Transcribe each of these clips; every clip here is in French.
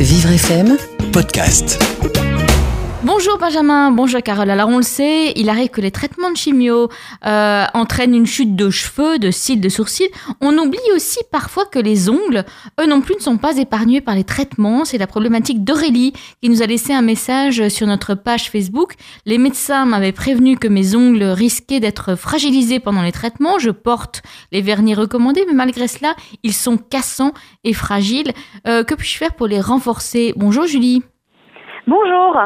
Vivre FM Podcast. Bonjour Benjamin, bonjour Carole. Alors on le sait, il arrive que les traitements de chimio euh, entraînent une chute de cheveux, de cils, de sourcils. On oublie aussi parfois que les ongles, eux non plus, ne sont pas épargnés par les traitements. C'est la problématique d'Aurélie qui nous a laissé un message sur notre page Facebook. Les médecins m'avaient prévenu que mes ongles risquaient d'être fragilisés pendant les traitements. Je porte les vernis recommandés, mais malgré cela, ils sont cassants et fragiles. Euh, que puis-je faire pour les renforcer? Bonjour Julie. Bonjour.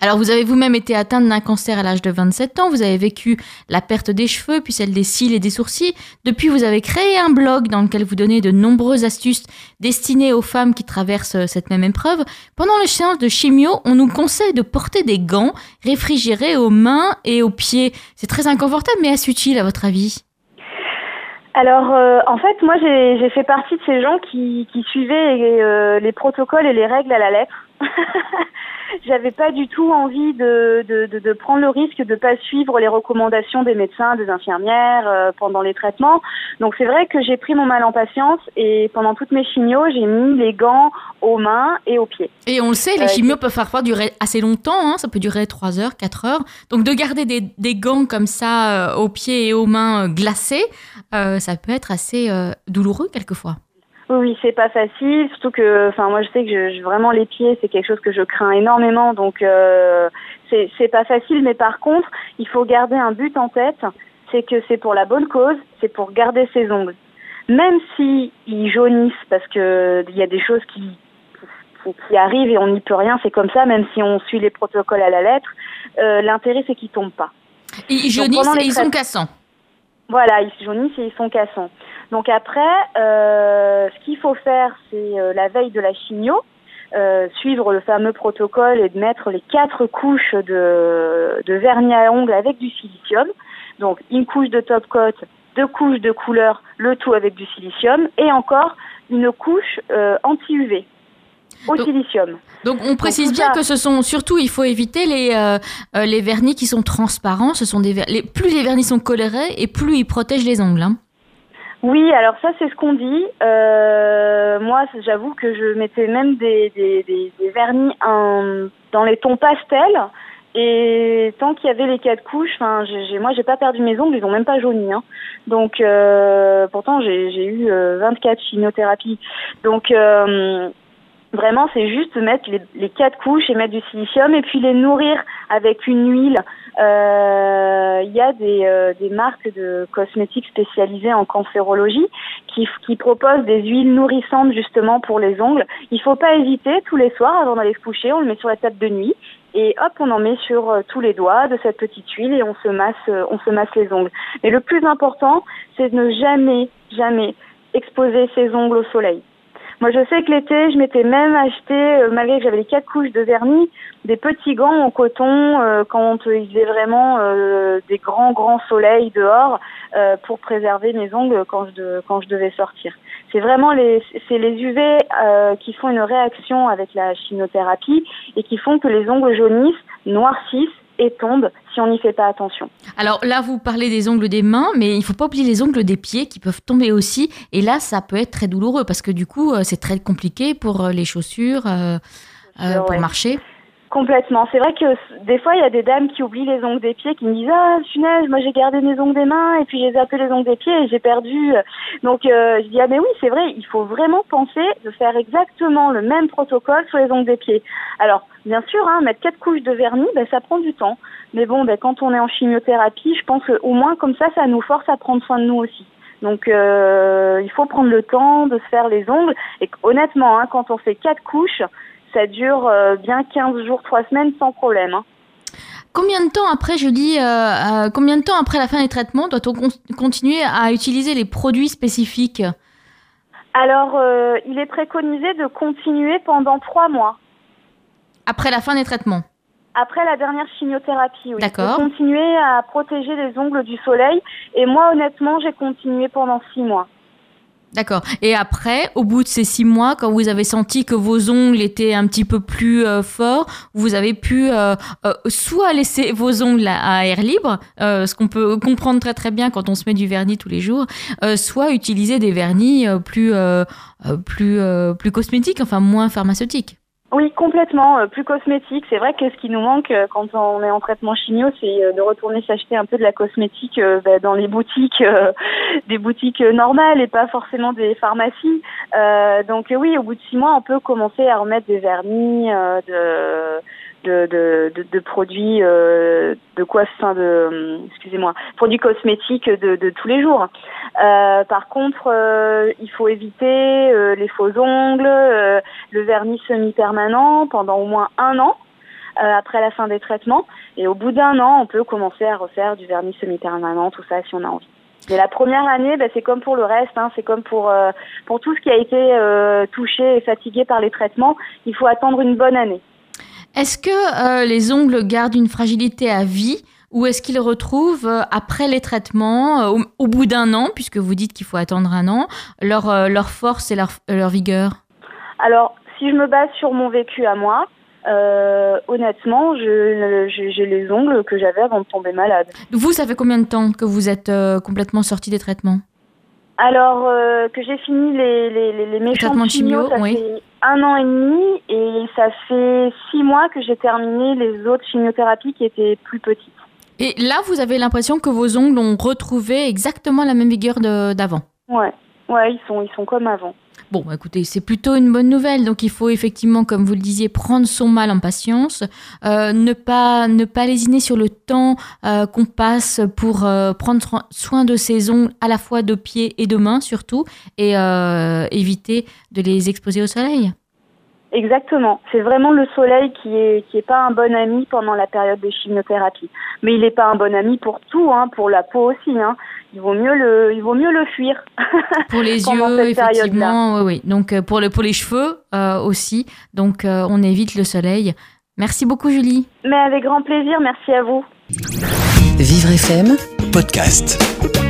Alors, vous avez vous-même été atteinte d'un cancer à l'âge de 27 ans, vous avez vécu la perte des cheveux, puis celle des cils et des sourcils. Depuis, vous avez créé un blog dans lequel vous donnez de nombreuses astuces destinées aux femmes qui traversent cette même épreuve. Pendant les séances de chimio, on nous conseille de porter des gants réfrigérés aux mains et aux pieds. C'est très inconfortable, mais est-ce utile à votre avis? Alors, euh, en fait, moi, j'ai fait partie de ces gens qui, suivaient euh, les protocoles et les règles à la lettre. j'avais pas du tout envie de, de, de, prendre le risque de pas suivre les recommandations des médecins, des infirmières euh, pendant les traitements. Donc c'est vrai que j'ai pris mon mal en patience et pendant toutes mes chimios, j'ai mis les gants aux mains et aux pieds. Et on le sait, les euh, chimios peuvent parfois durer assez longtemps, hein, ça peut durer 3 heures, 4 heures. Donc de garder des, des gants comme ça euh, aux pieds et aux mains glacés, ça peut être assez douloureux quelquefois. Oui, c'est pas facile, surtout que, enfin, moi je sais que je, vraiment les pieds, c'est quelque chose que je crains énormément, donc euh, c'est pas facile. Mais par contre, il faut garder un but en tête, c'est que c'est pour la bonne cause, c'est pour garder ses ongles, même si ils jaunissent, parce que il y a des choses qui qui arrivent et on n'y peut rien, c'est comme ça, même si on suit les protocoles à la lettre. Euh, L'intérêt, c'est qu'ils tombent pas. Ils jaunissent et ils sont cassants. Voilà, ils jaunissent et ils sont cassants. Donc après, euh, ce qu'il faut faire, c'est euh, la veille de la chimio, euh, suivre le fameux protocole et de mettre les quatre couches de, de vernis à ongles avec du silicium. Donc une couche de top coat, deux couches de couleur, le tout avec du silicium, et encore une couche anti-UV au silicium. Donc on précise bien que ce sont surtout, il faut éviter les, les vernis qui sont transparents. Ce sont des les, plus les vernis sont colorés et plus ils protègent les ongles. Hein. Oui, alors ça c'est ce qu'on dit. Euh, moi, j'avoue que je mettais même des, des, des, des vernis dans les tons pastels. Et tant qu'il y avait les quatre couches, enfin, j'ai, moi j'ai pas perdu mes ongles, ils ont même pas jauni. Hein. Donc euh, pourtant j'ai, j'ai eu 24 euh, chimiothérapies. Donc euh, Vraiment, c'est juste mettre les, quatre couches et mettre du silicium et puis les nourrir avec une huile. Euh, il y a des, euh, des, marques de cosmétiques spécialisées en cancérologie qui, qui, proposent des huiles nourrissantes justement pour les ongles. Il faut pas hésiter tous les soirs avant d'aller se coucher, on le met sur la table de nuit et hop, on en met sur euh, tous les doigts de cette petite huile et on se masse, on se masse les ongles. Mais le plus important, c'est de ne jamais, jamais exposer ses ongles au soleil. Moi, je sais que l'été, je m'étais même acheté, euh, malgré que j'avais les quatre couches de vernis, des petits gants en coton euh, quand il faisait vraiment euh, des grands, grands soleils dehors pour préserver mes ongles quand je, quand je devais sortir. C'est vraiment les, c'est les UV qui font une réaction avec la chimiothérapie et qui font que les ongles jaunissent, noircissent et tombent si on n'y fait pas attention. Alors là, vous parlez des ongles des mains, mais il ne faut pas oublier les ongles des pieds qui peuvent tomber aussi. Et là, ça peut être très douloureux parce que du coup, euh, c'est très compliqué pour euh, les chaussures, euh, pour marcher. Complètement. C'est vrai que des fois, il y a des dames qui oublient les ongles des pieds, qui me disent Ah, punaise, moi j'ai gardé mes ongles des mains et puis j'ai zappé les ongles des pieds et j'ai perdu. Donc euh, je dis Ah, mais oui, c'est vrai, il faut vraiment penser de faire exactement le même protocole sur les ongles des pieds. Alors, bien sûr, hein, mettre quatre couches de vernis, ben, ça prend du temps. Mais bon, ben, quand on est en chimiothérapie, je pense qu'au moins comme ça, ça nous force à prendre soin de nous aussi. Donc euh, il faut prendre le temps de se faire les ongles. Et honnêtement, hein, quand on fait quatre couches, ça dure euh, bien 15 jours, 3 semaines sans problème. Hein. Combien de temps après, je dis, euh, euh, combien de temps après la fin des traitements doit-on continuer à utiliser les produits spécifiques? Alors, il est préconisé de continuer pendant 3 mois. Après la fin des traitements? Après la dernière chimiothérapie, oui. D'accord. Continuer à protéger les ongles du soleil. Et moi, honnêtement, j'ai continué pendant six mois. D'accord. Et après, au bout de ces six mois, quand vous avez senti que vos ongles étaient un petit peu plus euh, forts, vous avez pu euh, euh, soit laisser vos ongles à, air libre, ce qu'on peut comprendre très très bien quand on se met du vernis tous les jours, soit utiliser des vernis plus plus plus cosmétiques, enfin moins pharmaceutiques. Oui, complètement. Euh, plus cosmétique. C'est vrai que ce qui nous manque euh, quand on est en traitement chimio, c'est euh, de retourner s'acheter un peu de la cosmétique bah, dans les boutiques, des boutiques normales et pas forcément des pharmacies. donc oui, au bout de six mois, on peut commencer à remettre des vernis, de de, produits euh, de quoi de excusez-moi produits cosmétiques de, tous les jours euh, par contre euh, il faut éviter euh, les faux ongles euh, le vernis semi permanent pendant au moins un an après la fin des traitements et au bout d'un an on peut commencer à refaire du vernis semi permanent tout ça si on a envie mais la première année, ben, c'est comme pour le reste, hein, c'est comme pour pour tout ce qui a été touché et fatigué par les traitements. Il faut attendre une bonne année. Est-ce que euh, les ongles gardent une fragilité à vie ou est-ce qu'ils retrouvent, euh, après les traitements, euh, au, bout d'un an, puisque vous dites qu'il faut attendre un an, leur, leur force et leur, leur vigueur? Alors, si je me base sur mon vécu à moi, honnêtement, j'ai les ongles que j'avais avant de tomber malade. Vous, ça fait combien de temps que vous êtes complètement sorti des traitements? Alors euh, que j'ai fini les, les, les, les méchants chimio, ça fait un an et demi et ça fait six mois que j'ai terminé les autres chimiothérapies qui étaient plus petites. Et là, vous avez l'impression que vos ongles ont retrouvé exactement la même vigueur d'avant? Ouais, ouais, ils sont, ils sont comme avant. Bon, écoutez, c'est plutôt une bonne nouvelle. Donc, il faut effectivement, comme vous le disiez, prendre son mal en patience, euh, ne pas ne pas lésiner sur le temps euh, qu'on passe pour euh, prendre soin de ses ongles, à la fois de pieds et de mains surtout, et éviter de les exposer au soleil. Exactement. C'est vraiment le soleil qui est qui est pas un bon ami pendant la période de chimiothérapie. Mais il n'est pas un bon ami pour tout, hein, pour la peau aussi. Hein. Il vaut mieux le il vaut mieux le fuir. Pour les yeux, effectivement, oui, oui. Donc euh, pour le pour les cheveux euh, aussi. Donc euh, on évite le soleil. Merci beaucoup, Julie. Mais avec grand plaisir. Merci à vous. Vivre FM podcast.